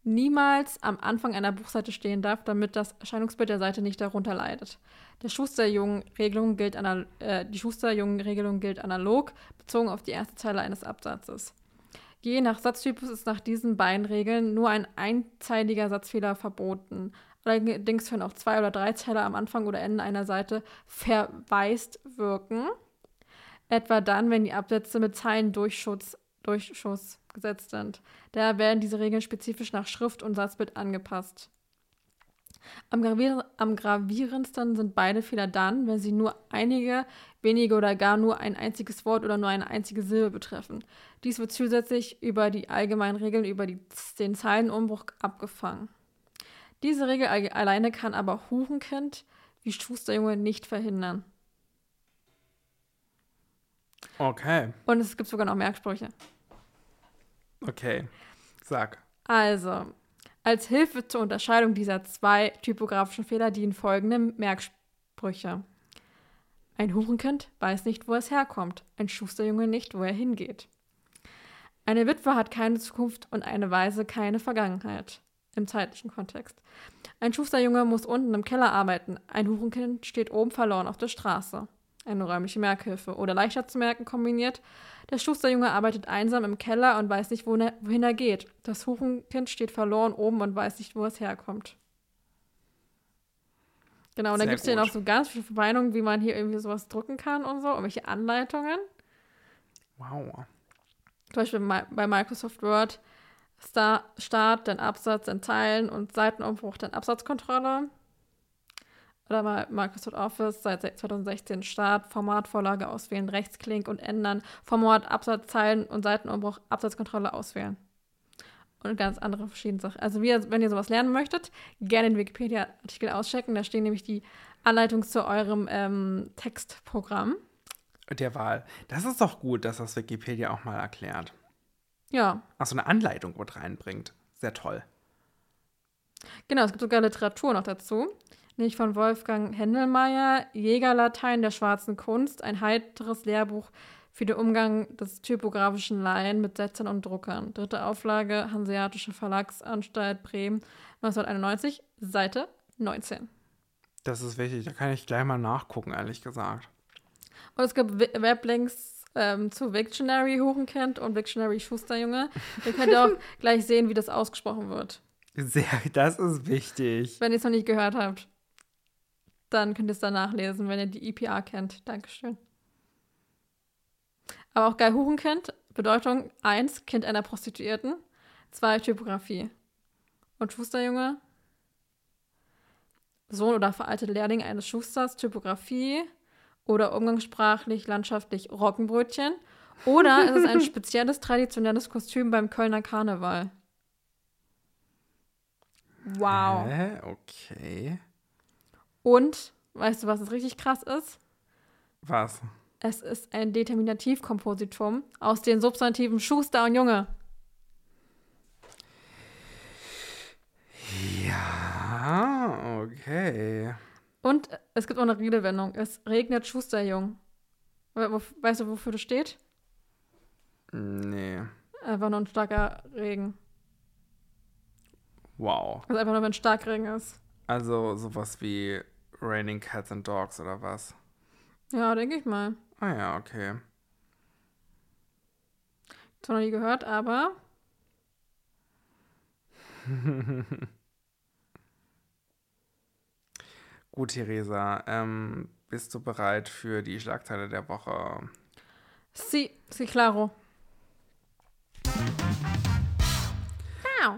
B: niemals am Anfang einer Buchseite stehen darf, damit das Erscheinungsbild der Seite nicht darunter leidet. Der Schusterjungen-Regelung gilt äh, die Schusterjungen-Regelung gilt analog, bezogen auf die erste Zeile eines Absatzes. Je nach Satztypus ist nach diesen beiden Regeln nur ein einzeiliger Satzfehler verboten. Allerdings können auch zwei oder drei Zeiler am Anfang oder Ende einer Seite verwaist wirken. Etwa dann, wenn die Absätze mit Zeilendurchschuss Durchschuss gesetzt sind. Daher werden diese Regeln spezifisch nach Schrift und Satzbild angepasst. Am, gravier am gravierendsten sind beide Fehler dann, wenn sie nur einige, wenige oder gar nur ein einziges Wort oder nur eine einzige Silbe betreffen. Dies wird zusätzlich über die allgemeinen Regeln über die, den Zeilenumbruch abgefangen. Diese Regel alle- alleine kann aber Hurenkind wie Schusterjunge nicht verhindern.
A: Okay,
B: Und es gibt sogar noch Merksprüche.
A: okay. Sag.
B: Also, als Hilfe zur Unterscheidung dieser zwei typografischen Fehler dienen folgende Merksprüche. Ein Hurenkind weiß nicht, wo es herkommt, ein Schusterjunge nicht, wo er hingeht. Eine Witwe hat keine Zukunft und eine Weise keine Vergangenheit im zeitlichen Kontext. Ein Schusterjunge muss unten im Keller arbeiten, ein Hurenkind steht oben verloren auf der Straße. Eine räumliche Merkhilfe oder leichter zu merken kombiniert. Der Schusterjunge arbeitet einsam im Keller und weiß nicht, wohin er- geht. Das Hurenkind steht verloren oben und weiß nicht, wo es herkommt. Genau, und dann
A: Sehr
B: gibt es hier
A: gut.
B: noch so ganz viele Meinungen, wie man hier irgendwie sowas drücken kann und so, irgendwelche Anleitungen.
A: Wow.
B: Zum Beispiel bei Microsoft Word Star Start, dann Absatz in Zeilen und Seitenumbruch, dann Absatzkontrolle. Oder bei Microsoft Office seit se- 2016 Start, Formatvorlage auswählen, Rechtsklick und ändern, Format, Absatz, Zeilen und Seitenumbruch, Absatzkontrolle auswählen. Und ganz andere verschiedene Sachen. Also wie, wenn ihr sowas lernen möchtet, gerne den Wikipedia-Artikel auschecken. Da stehen nämlich die Anleitungen zu eurem ähm, Textprogramm.
A: Der Wahl. Das ist doch gut, dass das Wikipedia auch mal erklärt.
B: Ja,
A: Ach, so eine Anleitung mit reinbringt. Sehr toll.
B: Genau, es gibt sogar Literatur noch dazu. Nämlich von Wolfgang Händelmeier, Jägerlatein der schwarzen Kunst, ein heiteres Lehrbuch für den Umgang des typografischen Laien mit Setzern und Druckern. Dritte Auflage, Hanseatische Verlagsanstalt Bremen, 1991, Seite 19.
A: Das ist wichtig. Da kann ich gleich mal nachgucken, ehrlich gesagt.
B: Und es gibt We- Weblinks ähm, zu Wiktionary Hurenkind und Wiktionary Schusterjunge. Ihr könnt auch gleich sehen, wie das ausgesprochen wird.
A: Sehr, das ist wichtig.
B: Wenn ihr es noch nicht gehört habt, dann könnt ihr es dann nachlesen, wenn ihr die IPA kennt. Dankeschön. Aber auch geil Hurenkind, Bedeutung 1, Kind einer Prostituierten, 2, Typografie. Und Schusterjunge, Sohn oder veralteter Lehrling eines Schusters, Typografie oder umgangssprachlich, landschaftlich Roggenbrötchen. Oder es ist ein spezielles traditionelles Kostüm beim Kölner Karneval. Wow.
A: Hä? Okay.
B: Und, weißt du, was es richtig krass ist?
A: Was?
B: Es ist ein Determinativkompositum aus den Substantiven Schuster und Junge.
A: Ja, okay.
B: Und es gibt auch eine Redewendung. Es regnet Schusterjung. Weißt du, wofür das steht?
A: Nee.
B: Einfach nur ein starker Regen.
A: Wow.
B: Also einfach nur, wenn Starkregen ist.
A: Also sowas wie Raining Cats and Dogs oder was?
B: Ja, denke ich mal.
A: Ah ja, okay.
B: Zwar noch nie gehört, aber
A: Gut, Theresa, ähm, bist du bereit für die Schlagzeile der Woche?
B: si, si claro.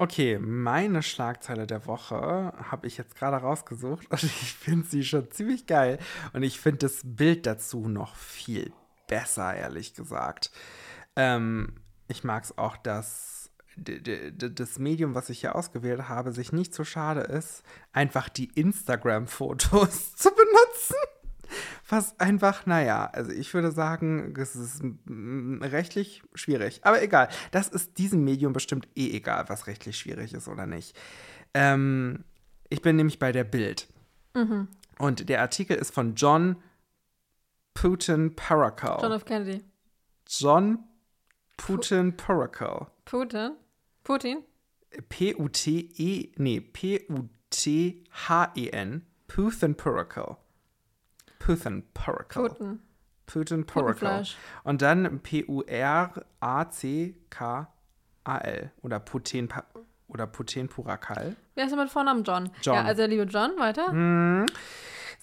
A: Okay, meine Schlagzeile der Woche habe ich jetzt gerade rausgesucht und ich finde sie schon ziemlich geil. Und ich finde das Bild dazu noch viel besser, ehrlich gesagt. Ähm, ich mag es auch, dass das Medium, was ich hier ausgewählt habe, sich nicht so schade ist, einfach die Instagram-Fotos zu benutzen. Was einfach, naja, also ich würde sagen, es ist rechtlich schwierig. Aber egal, das ist diesem Medium bestimmt eh egal, was rechtlich schwierig ist oder nicht. Ähm, ich bin nämlich bei der Bild. Und der Artikel ist von John Putin Paracal.
B: John F. Kennedy.
A: John Putin Paracal.
B: Putin? Putin?
A: P-U-T-E, nee, P-U-T-H-E-N. Putin Paracal. Putin Paracal.
B: Putin.
A: Putin.
B: Putenfleisch.
A: Und dann P-U-R-A-C-K-A-L. Oder Putin, oder Putin Purakal.
B: Wer ist denn mit Vornamen John?
A: John.
B: Ja, also liebe John, weiter.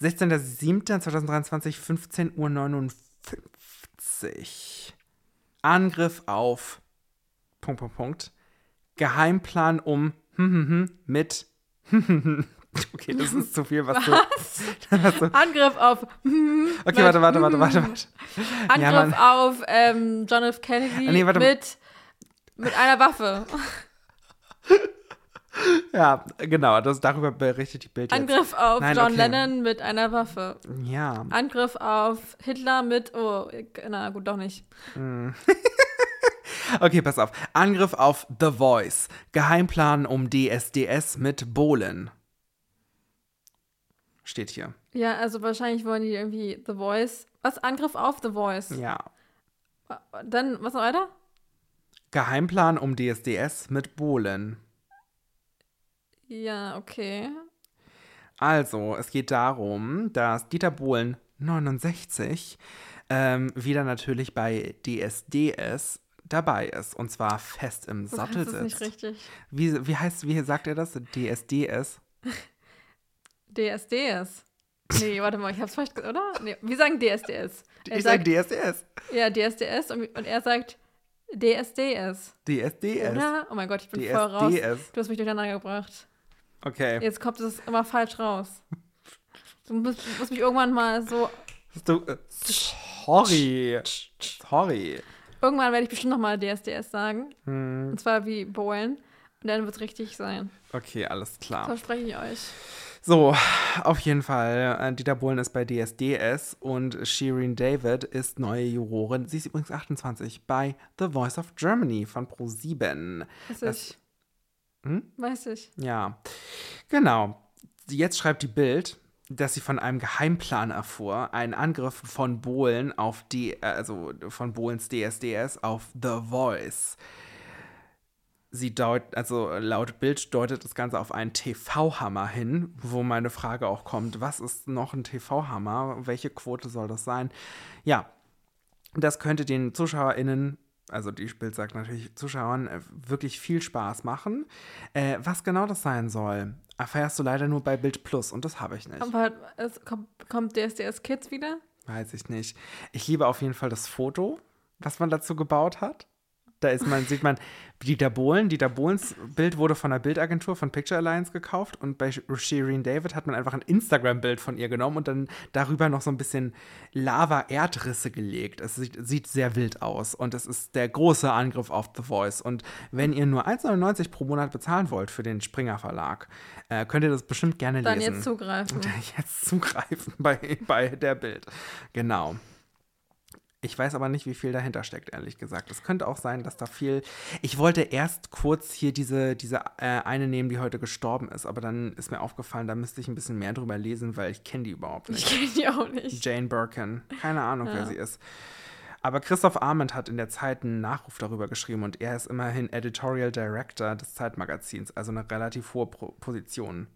A: 16.07.2023, 15.59 Uhr. Angriff auf Punkt, Punkt, Punkt. Geheimplan um hm, hm, hm, mit Okay, das ist zu viel, was du. Was du
B: Angriff auf.
A: okay, warte, warte, warte, warte, warte.
B: Angriff
A: Ja,
B: auf ähm, John F. Kennedy
A: Ah, nee,
B: mit, mit einer Waffe.
A: Ja, genau, das, darüber berichtet die Bild jetzt.
B: Angriff auf
A: Nein,
B: John
A: okay.
B: Lennon mit einer Waffe.
A: Ja.
B: Angriff auf Hitler mit. Oh, na gut, doch nicht.
A: Okay, pass auf. Angriff auf The Voice. Geheimplan um DSDS mit Bohlen. Steht hier.
B: Ja, also wahrscheinlich wollen die irgendwie The Voice. Was? Angriff auf The Voice.
A: Ja.
B: Dann, was noch weiter?
A: Geheimplan um DSDS mit Bohlen.
B: Ja, okay.
A: Also, es geht darum, dass Dieter Bohlen 69 ähm, wieder natürlich bei DSDS dabei ist. Und zwar fest im Sattel
B: kannst es nicht
A: sitzt.
B: richtig.
A: Wie, wie heißt, wie sagt er das? DSDS?
B: DSDS. Nee, warte mal, ich hab's falsch gesagt, oder? Nee, wir sagen DSDS. Er
A: Ich
B: sagt,
A: DSDS.
B: ja, DSDS und, und er sagt DSDS.
A: DSDS.
B: Oder? Oh mein Gott, ich bin voll raus.
A: DSDS.
B: Du hast mich durcheinander gebracht.
A: Okay.
B: Jetzt kommt es immer falsch raus. Du musst, musst mich irgendwann mal so.
A: Du, äh, sorry. Sorry.
B: Irgendwann werde ich bestimmt nochmal DSDS sagen.
A: Hm,
B: Und zwar wie Bohlen. Und dann wird es richtig sein.
A: okay, alles klar.
B: Verspreche ich euch.
A: So, auf jeden Fall. äh, Dieter Bohlen ist bei DSDS und Shirin David ist neue Jurorin. Sie ist übrigens 28 bei The Voice of Germany von Pro7.
B: Weiß
A: Das-
B: ich.
A: Hm?
B: Weiß ich.
A: Ja, genau. Jetzt schreibt die Bild, dass sie von einem Geheimplan erfuhr, einen Angriff von Bohlen auf die, also von Bohlens DSDS auf The Voice. Sie deut, also laut Bild deutet das Ganze auf einen TV-Hammer hin, wo meine Frage auch kommt, was ist noch ein TV-Hammer? Welche Quote soll das sein? Ja, das könnte den ZuschauerInnen, also die Bild sagt natürlich Zuschauern, äh, wirklich viel Spaß machen. Äh, was genau das sein soll, erfährst du leider nur bei Bild Plus und das habe ich nicht.
B: Aber es kommt, kommt DSDS Kids wieder?
A: Weiß ich nicht. Ich liebe auf jeden Fall das Foto, was man dazu gebaut hat. Da ist man, sieht man Dieter Bohlen. Dieter Bohlens Bild wurde von der Bildagentur von Picture Alliance gekauft und bei Shireen David hat man einfach ein Instagram-Bild von ihr genommen und dann darüber noch so ein bisschen Lava-Erdrisse gelegt. Es sieht, sieht sehr wild aus und es ist der große Angriff auf The Voice. Und wenn ihr nur 1,99 pro Monat bezahlen wollt für den Springer Verlag, äh, könnt ihr das bestimmt gerne
B: Dann
A: lesen
B: jetzt zugreifen.
A: jetzt zugreifen bei, bei der Bild. Genau. Ich weiß aber nicht, wie viel dahinter steckt, ehrlich gesagt. Es könnte auch sein, dass da viel. Ich wollte erst kurz hier diese, diese äh, eine nehmen, die heute gestorben ist, aber dann ist mir aufgefallen, da müsste ich ein bisschen mehr drüber lesen, weil ich kenne die überhaupt
B: Ich
A: nicht.
B: kenne die auch nicht.
A: Jane Birkin. Keine Ahnung, wer
B: Ja.
A: sie ist. Aber Christoph Arment hat in der Zeit einen Nachruf darüber geschrieben und er ist immerhin Editorial Director des Zeitmagazins, also eine relativ hohe Position.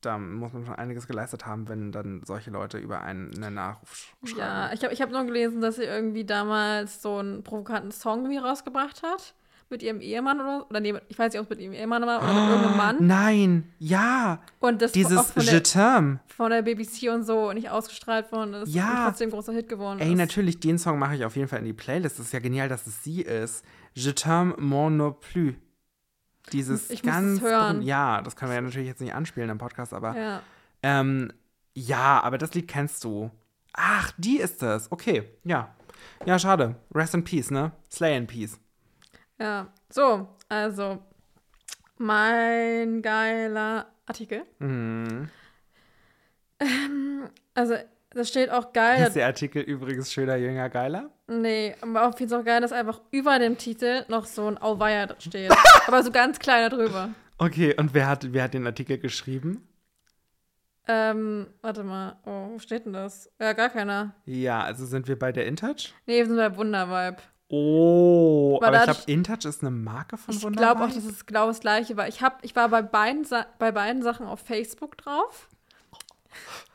A: Da muss man schon einiges geleistet haben, wenn dann solche Leute über einen, einen Nachruf sch schreiben.
B: Ja, ich habe ich hab nur gelesen, dass sie irgendwie damals so einen provokanten Song irgendwie rausgebracht hat. Mit ihrem Ehemann oder, oder nee, ich weiß nicht, ob es mit ihrem Ehemann war oder mit irgendeinem Mann.
A: Nein, ja,
B: Und das
A: dieses
B: von
A: Je
B: der,
A: t'aime.
B: von der BBC und so nicht ausgestrahlt worden ist.
A: Ja.
B: Und trotzdem großer Hit geworden
A: Ey,
B: ist.
A: natürlich, den Song mache ich auf jeden Fall in die Playlist. Das ist ja genial, dass es sie ist. Je t'aime mon non plus. Dieses
B: Ich
A: ganz
B: hören.
A: Ja, das können wir ja natürlich jetzt nicht anspielen im Podcast, aber
B: Ja.
A: ähm, ja, aber das Lied kennst du. Ach, die ist es. Okay, ja. Ja, schade. Rest in Peace, ne? Slay in Peace.
B: Ja. So, also mein geiler Artikel.
A: Mhm.
B: Also, das steht auch geil.
A: Ist der Artikel übrigens schöner, jünger, geiler?
B: Nee, aber auch finde es auch geil, dass einfach über dem Titel noch so ein Auweia steht. aber so ganz kleiner drüber.
A: Okay, und wer hat, wer hat den Artikel geschrieben?
B: Ähm, warte mal. Oh, wo steht denn das? Ja, gar keiner.
A: Ja, also sind wir bei der InTouch?
B: Nee, wir sind bei Wundervibe.
A: Oh,
B: Aber
A: aber ich glaube, InTouch ist eine Marke von
B: Ich
A: Wunderbar.
B: glaube auch, dass es genau das gleiche war. Ich, hab, ich war bei beiden, Sa bei beiden Sachen auf Facebook drauf.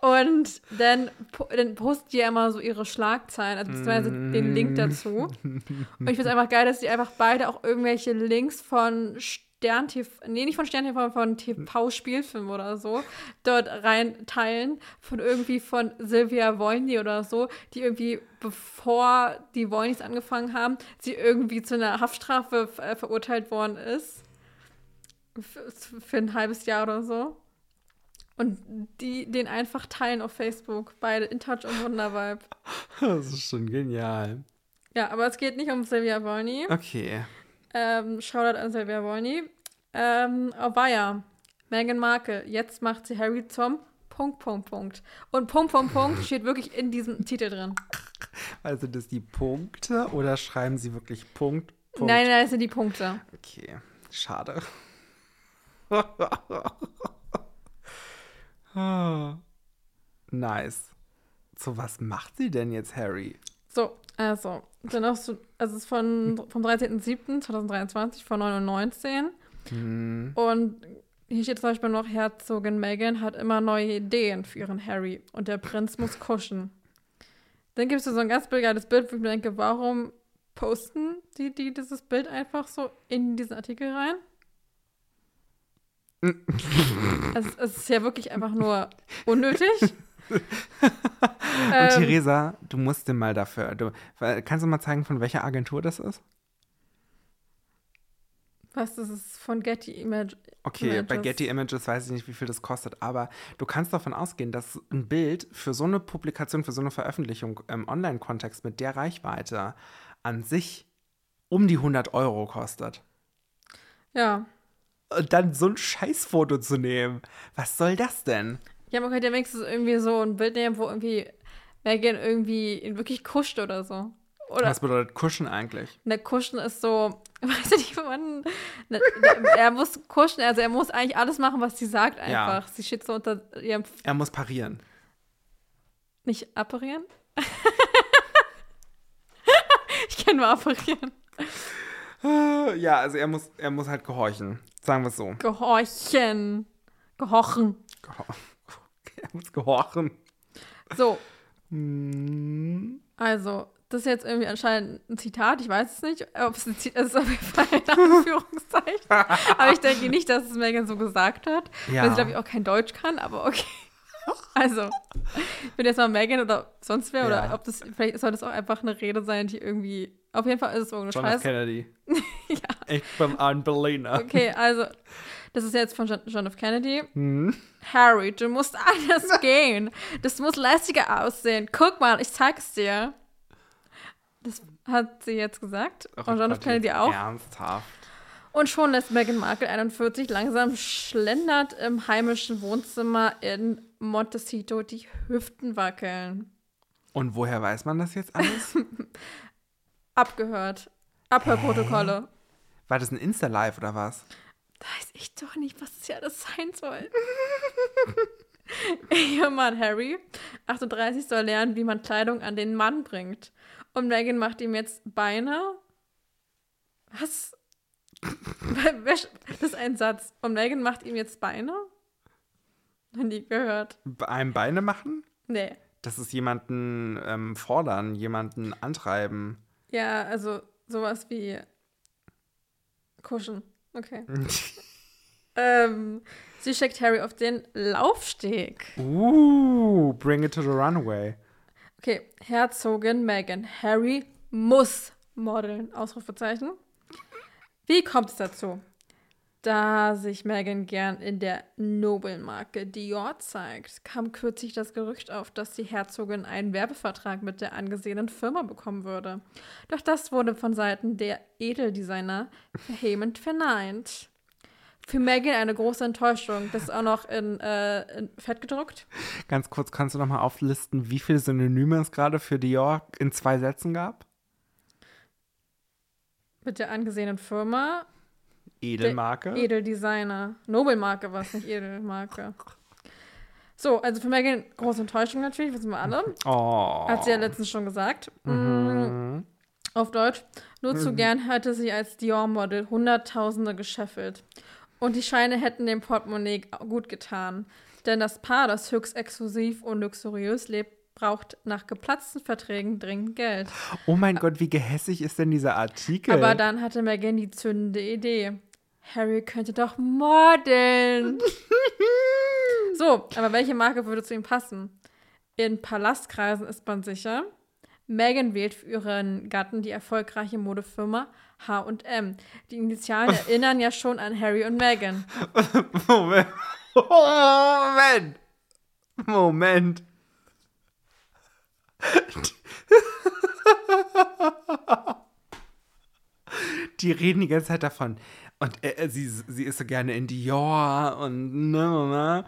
B: Und dann, dann posten die ja immer so ihre Schlagzeilen, also beziehungsweise den Link dazu. Und ich finde es einfach geil, dass die einfach beide auch irgendwelche Links von Stern TV, nee, nicht von Stern TV, von TV-Spielfilm oder so, dort rein teilen. Von irgendwie von Silvia Wolny oder so, die irgendwie, bevor die Wolnys angefangen haben, sie irgendwie zu einer Haftstrafe äh, verurteilt worden ist. Für, für ein halbes Jahr oder so. Und die den einfach teilen auf Facebook. Beide in Touch und Wundervibe.
A: Das ist schon genial.
B: Ja, aber es geht nicht um Silvia Wolny.
A: Okay.
B: Ähm, Shoutout an Silvia Wolny. Ähm, Obaya, Meghan Markle, jetzt macht sie Harry zum Punkt, Punkt, Punkt. Und Punkt, Punkt, Punkt steht wirklich in diesem Titel drin.
A: Also das die Punkte oder schreiben sie wirklich Punkt, Punkt?
B: Nein, nein, das sind die Punkte.
A: Okay, schade. nice. So, was macht sie denn jetzt, Harry?
B: So, also, dann auch so, also es ist von, vom 13.07.2023 von 9 und 19.
A: Hm,
B: Und hier steht zum Beispiel noch, Herzogin Meghan hat immer neue Ideen für ihren Harry und der Prinz muss kuschen. Dann gibt es so ein ganz geiles Bild, wo ich mir denke, warum posten die, die dieses Bild einfach so in diesen Artikel rein? es, es ist ja wirklich einfach nur unnötig.
A: Und
B: ähm,
A: Theresa, du musst dir mal dafür. Du, kannst du mal zeigen, von welcher Agentur das ist?
B: was, das ist von Getty Image.
A: Okay, bei
B: Images.
A: Getty Images weiß ich nicht, wie viel das kostet, aber du kannst davon ausgehen, dass ein Bild für so eine Publikation, für so eine Veröffentlichung im Online-Kontext mit der Reichweite an sich um die 100 Euro kostet.
B: Ja.
A: Und dann so ein Scheißfoto zu nehmen. Was soll das denn?
B: Ja, man könnte ja wenigstens irgendwie so ein Bild nehmen, wo irgendwie Megan irgendwie ihn wirklich kuscht oder so. Oder
A: Was bedeutet Kuschen eigentlich?
B: ne, kuschen ist so, weiß ich nicht, man, ne, ne, er muss kuschen, also er muss eigentlich alles machen, was sie sagt
A: Ja.
B: einfach. Sie steht so unter ihrem,
A: Er muss parieren.
B: nicht apparieren? ich kann nur apparieren.
A: Ja, also er muss, er muss halt gehorchen. Sagen wir es so.
B: Gehorchen. Gehorchen.
A: Gehor er muss gehorchen.
B: So,
A: Hm.
B: also, das ist jetzt irgendwie anscheinend ein Zitat, ich weiß es nicht, ob es ein Zitat ist, auf jeden Fall ein Anführungszeichen. aber ich denke nicht, dass es Megan so gesagt hat,
A: Ja.
B: weil sie, glaube ich, auch kein Deutsch kann, aber okay. Also, ich bin jetzt mal Megan oder sonst wer, oder
A: Ja.
B: ob das, vielleicht soll das auch einfach eine Rede sein, die irgendwie, auf jeden Fall ist es irgendeine
A: John F.
B: Scheiße.
A: Kennedy.
B: Ja.
A: Ich bin ein Berliner.
B: Okay, also, das ist jetzt von John, John F. Kennedy.
A: Hm?
B: Harry, du musst anders gehen. Das muss lässiger aussehen. Guck mal, ich zeig's dir. Das hat sie jetzt gesagt.
A: Ach
B: und John F. Kennedy auch.
A: Ernsthaft.
B: Und schon lässt Meghan Markle 41 langsam schlendert im heimischen Wohnzimmer in Montecito die Hüften wackeln.
A: Und woher weiß man das jetzt alles?
B: Abgehört. Abhörprotokolle.
A: War das ein Insta-Live oder was?
B: Weiß ich doch nicht, was das ja alles sein soll. Ihr Mann Harry, 38, soll lernen, wie man Kleidung an den Mann bringt. Und Meghan macht ihm jetzt Beine. Was? Das ist ein Satz. Und Meghan macht ihm jetzt Beine? Noch nie gehört.
A: Einem Beine machen?
B: Nee.
A: Das ist jemanden ähm, fordern, jemanden antreiben.
B: Ja, also sowas wie kuschen. Okay. ähm, sie schickt Harry auf den Laufsteg.
A: uh, bring it to the runaway.
B: Okay, Herzogin Meghan. Harry muss modeln. Ausrufezeichen. Wie kommt es dazu? Da sich Megan gern in der Nobelmarke Dior zeigt, kam kürzlich das Gerücht auf, dass die Herzogin einen Werbevertrag mit der angesehenen Firma bekommen würde. Doch das wurde von Seiten der Edeldesigner vehement verneint. Für Megan eine große Enttäuschung. Das ist auch noch in, äh, in Fett gedruckt.
A: Ganz kurz, kannst du noch mal auflisten, wie viele Synonyme es gerade für Dior in zwei Sätzen gab?
B: Mit der angesehenen Firma
A: Edelmarke.
B: Edeldesigner. Nobelmarke war es, nicht Edelmarke. So, also für Megan große Enttäuschung natürlich, wissen wir alle.
A: oh.
B: Hat sie ja letztens schon gesagt. Mm,
A: Mhm.
B: Auf Deutsch. Nur zu
A: Mhm.
B: gern hätte sie als Dior-Model Hunderttausende gescheffelt. Und die Scheine hätten dem Portemonnaie gut getan. Denn das Paar, das höchst exklusiv und luxuriös lebt, braucht nach geplatzten Verträgen dringend Geld.
A: Oh mein Gott, wie gehässig ist denn dieser Artikel?
B: Aber dann hatte Megan die zündende Idee. Harry könnte doch modeln. so, aber welche Marke würde zu ihm passen? In Palastkreisen ist man sicher. Megan wählt für ihren Gatten die erfolgreiche Modefirma H&M. Die Initialen erinnern ja schon an Harry und Meghan.
A: Moment. Moment. Moment. Die reden die ganze Zeit davon. Und äh, sie, sie ist so gerne in Dior und ne, ne, ne.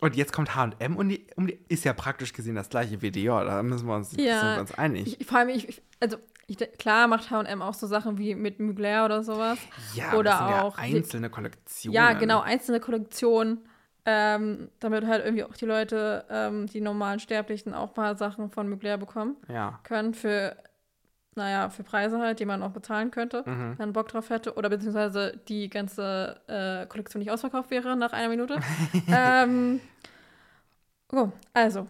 A: Und jetzt kommt H&M und die, um die ist ja praktisch gesehen das gleiche wie Dior. Da müssen wir uns,
B: Ja.
A: sind wir uns einig.
B: Ich, vor allem, ich, ich, also ich, klar macht H&M auch so Sachen wie mit Mugler oder sowas.
A: ja,
B: oder
A: das sind
B: auch
A: ja einzelne Kollektionen.
B: Ja, genau, einzelne Kollektionen, ähm, damit halt irgendwie auch die Leute, ähm, die normalen Sterblichen, auch ein paar Sachen von Mugler bekommen
A: Ja.
B: können für, naja, für Preise halt, die man auch bezahlen könnte,
A: Mhm.
B: wenn man Bock drauf hätte. Oder beziehungsweise die ganze äh, Kollektion nicht ausverkauft wäre nach einer Minute. ähm, oh, also.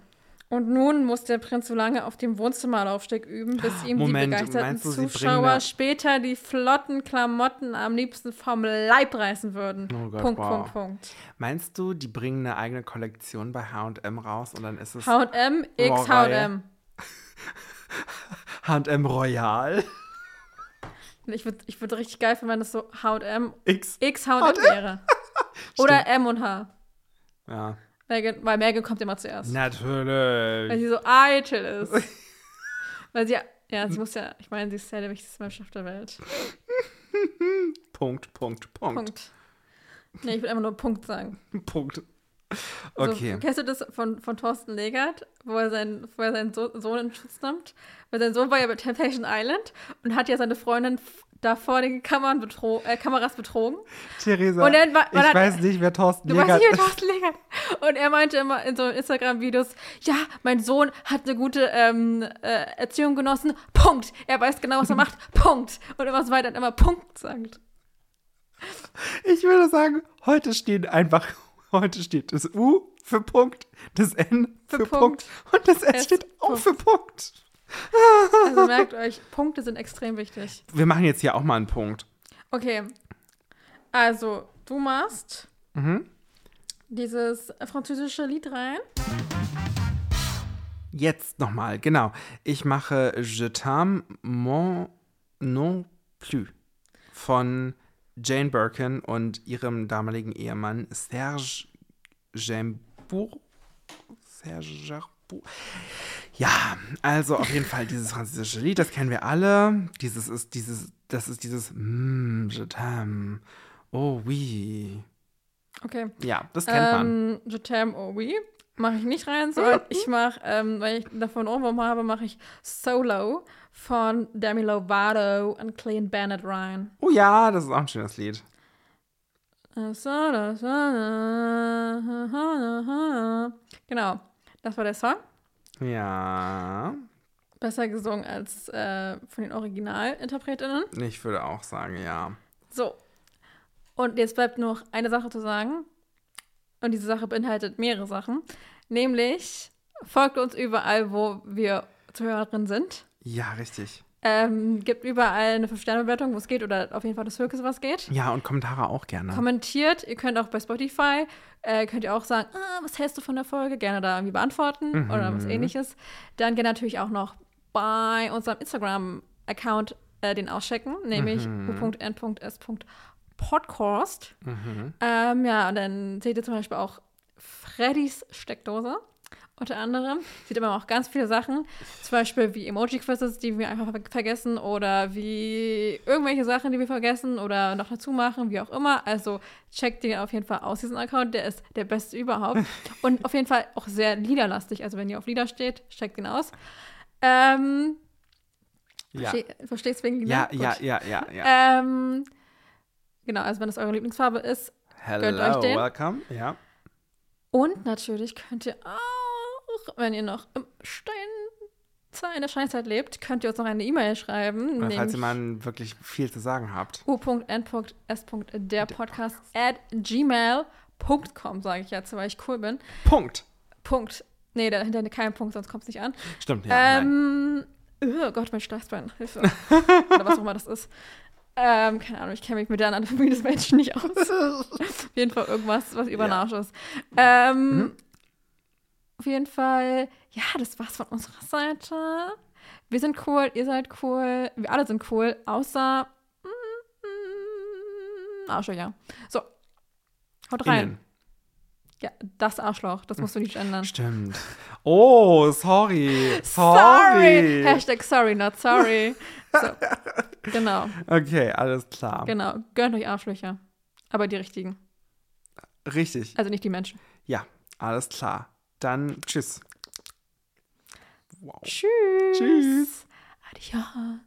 B: Und nun muss der Prinz so lange auf dem Wohnzimmerlaufsteg üben, bis ihm
A: Moment,
B: die begeisterten
A: du,
B: Zuschauer später die flotten Klamotten am liebsten vom Leib reißen würden.
A: Oh Gott,
B: Punkt,
A: wow.
B: Punkt, Punkt.
A: Meinst du, die bringen eine eigene Kollektion bei H&M raus und dann ist es
B: H&M x. H&M.
A: H&M Royal
B: Ich würde ich würd richtig geil finden, wenn das so H&M
A: X?
B: x H&M wäre. Oder M und H.
A: Ja,
B: Megan, weil Megan kommt immer zuerst. Weil
A: natürlich.
B: sie so eitel ist. weil sie, ja, sie muss ja, ich meine, sie ist ja der wichtigste Mensch auf der Welt.
A: Punkt, Punkt, Punkt.
B: Punkt. Nee, ich würde einfach nur Punkt sagen.
A: Punkt.
B: Also,
A: Okay.
B: kennst du das von, von Thorsten Legert, wo er, seinen, wo er seinen so Sohn in Schutz nimmt? Weil sein Sohn war ja bei Temptation Island und hat ja seine Freundin da vor den Kameran betro äh, Kameras betrogen.
A: Theresa,
B: Und dann war-
A: ich
B: man hat-
A: weiß nicht, wer Thorsten
B: Du weißt nicht, wer Thorsten Legert Und er meinte immer in so Instagram-Videos, ja, mein Sohn hat eine gute ähm, äh, Erziehung genossen, Punkt. Er weiß genau, was er macht, Punkt. Und immer so weiter und immer Punkt sagt.
A: Ich würde sagen, heute steht einfach, heute steht das U für Punkt, das N für,
B: Für
A: Punkt. und das S,
B: S
A: steht auch
B: Punkt.
A: für Punkt.
B: Also merkt euch, Punkte sind extrem wichtig.
A: Wir machen jetzt hier auch mal einen Punkt.
B: Okay. Also, du machst
A: Mhm.
B: dieses französische Lied rein.
A: Jetzt nochmal, genau. Ich mache Je t'aime mon non plus von Jane Birkin und ihrem damaligen Ehemann Serge Gainsbourg. Serge Gainsbourg. Ja, also auf jeden Fall dieses französische Lied, das kennen wir alle. Dieses ist dieses, das ist dieses mm, Je t'aime. Oh oui.
B: Okay.
A: Ja, das kennt man.
B: Ähm, Je t'aime, oh oui. Mache ich nicht rein, sondern ich mache, ähm, weil ich davon Ohrwurm habe, mache ich Solo von Demi Lovato und Clean Bandit rein.
A: Oh ja, das ist auch ein schönes Lied.
B: Genau, das war der Song.
A: Ja.
B: Besser gesungen als äh, von den OriginalinterpretInnen.
A: Ich würde auch sagen, ja.
B: So. Und jetzt bleibt noch eine Sache zu sagen. Und diese Sache beinhaltet mehrere Sachen. Nämlich, folgt uns überall, wo wir Zuhörerinnen sind.
A: Ja, richtig.
B: Ähm, gibt überall eine 5-Sterne-Bewertung, wo es geht, oder auf jeden Fall das Höchste, was geht.
A: Ja, und Kommentare auch gerne.
B: Kommentiert, ihr könnt auch bei Spotify, äh, könnt ihr auch sagen, ah, was hältst du von der Folge? Gerne da irgendwie beantworten
A: Mhm.
B: oder was ähnliches. Dann gerne natürlich auch noch bei unserem Instagram-Account äh, den auschecken, nämlich
A: Mhm.
B: u.n.s.podcast.
A: Mhm.
B: Ähm, ja, und dann seht ihr zum Beispiel auch Freddys Steckdose. Unter anderem sieht immer auch ganz viele Sachen, zum Beispiel wie Emoji-Quizzes, die wir einfach ver vergessen oder wie irgendwelche Sachen, die wir vergessen oder noch dazu machen, wie auch immer. Also checkt den auf jeden Fall aus, diesen Account, der ist der beste überhaupt und auf jeden Fall auch sehr liederlastig. Also wenn ihr auf Lieder steht, checkt den aus. Ähm,
A: Ja.
B: versteh- Verstehst du wegen Lieder?
A: Ja,
B: Gut.
A: ja, ja, ja, ja.
B: Ähm, genau, also wenn das eure Lieblingsfarbe ist, gönnt euch
A: Hello,
B: den.
A: welcome. Ja.
B: Und natürlich könnt ihr auch, wenn ihr noch im Steinzeit, in der Steinzeit lebt, könnt ihr uns noch eine E-Mail schreiben.
A: Oder falls ihr mal wirklich viel zu sagen habt.
B: u.n.s.derpodcast at gmail.com, sage ich jetzt, weil ich cool bin.
A: Punkt.
B: Punkt. Nee, dahinter kein Punkt, sonst kommt es nicht an.
A: Stimmt, ja.
B: ähm, oh Gott, mein Steißbein, Hilfe. Oder was auch immer das ist. Ähm, keine Ahnung, ich kenne mich mit der Anatomie des Menschen nicht aus. Auf jeden Fall irgendwas, was über
A: Ja.
B: Ist. Ähm,
A: Mhm.
B: Auf jeden Fall, ja, das war's von unserer Seite. Wir sind cool, ihr seid cool, wir alle sind cool, außer mm, Arschlöcher. So, haut rein.
A: Innen.
B: Ja, das Arschloch, das musst du nicht ändern.
A: Stimmt. Oh, sorry. Sorry.
B: Hashtag sorry, not sorry. So, genau,
A: Okay, alles klar.
B: genau. Gönnt euch Arschlöcher. Aber die richtigen.
A: Richtig.
B: Also nicht die Menschen.
A: Ja, alles klar. Dann tschüss. Wow.
B: Tschüss.
A: Tschüss.
B: Adios.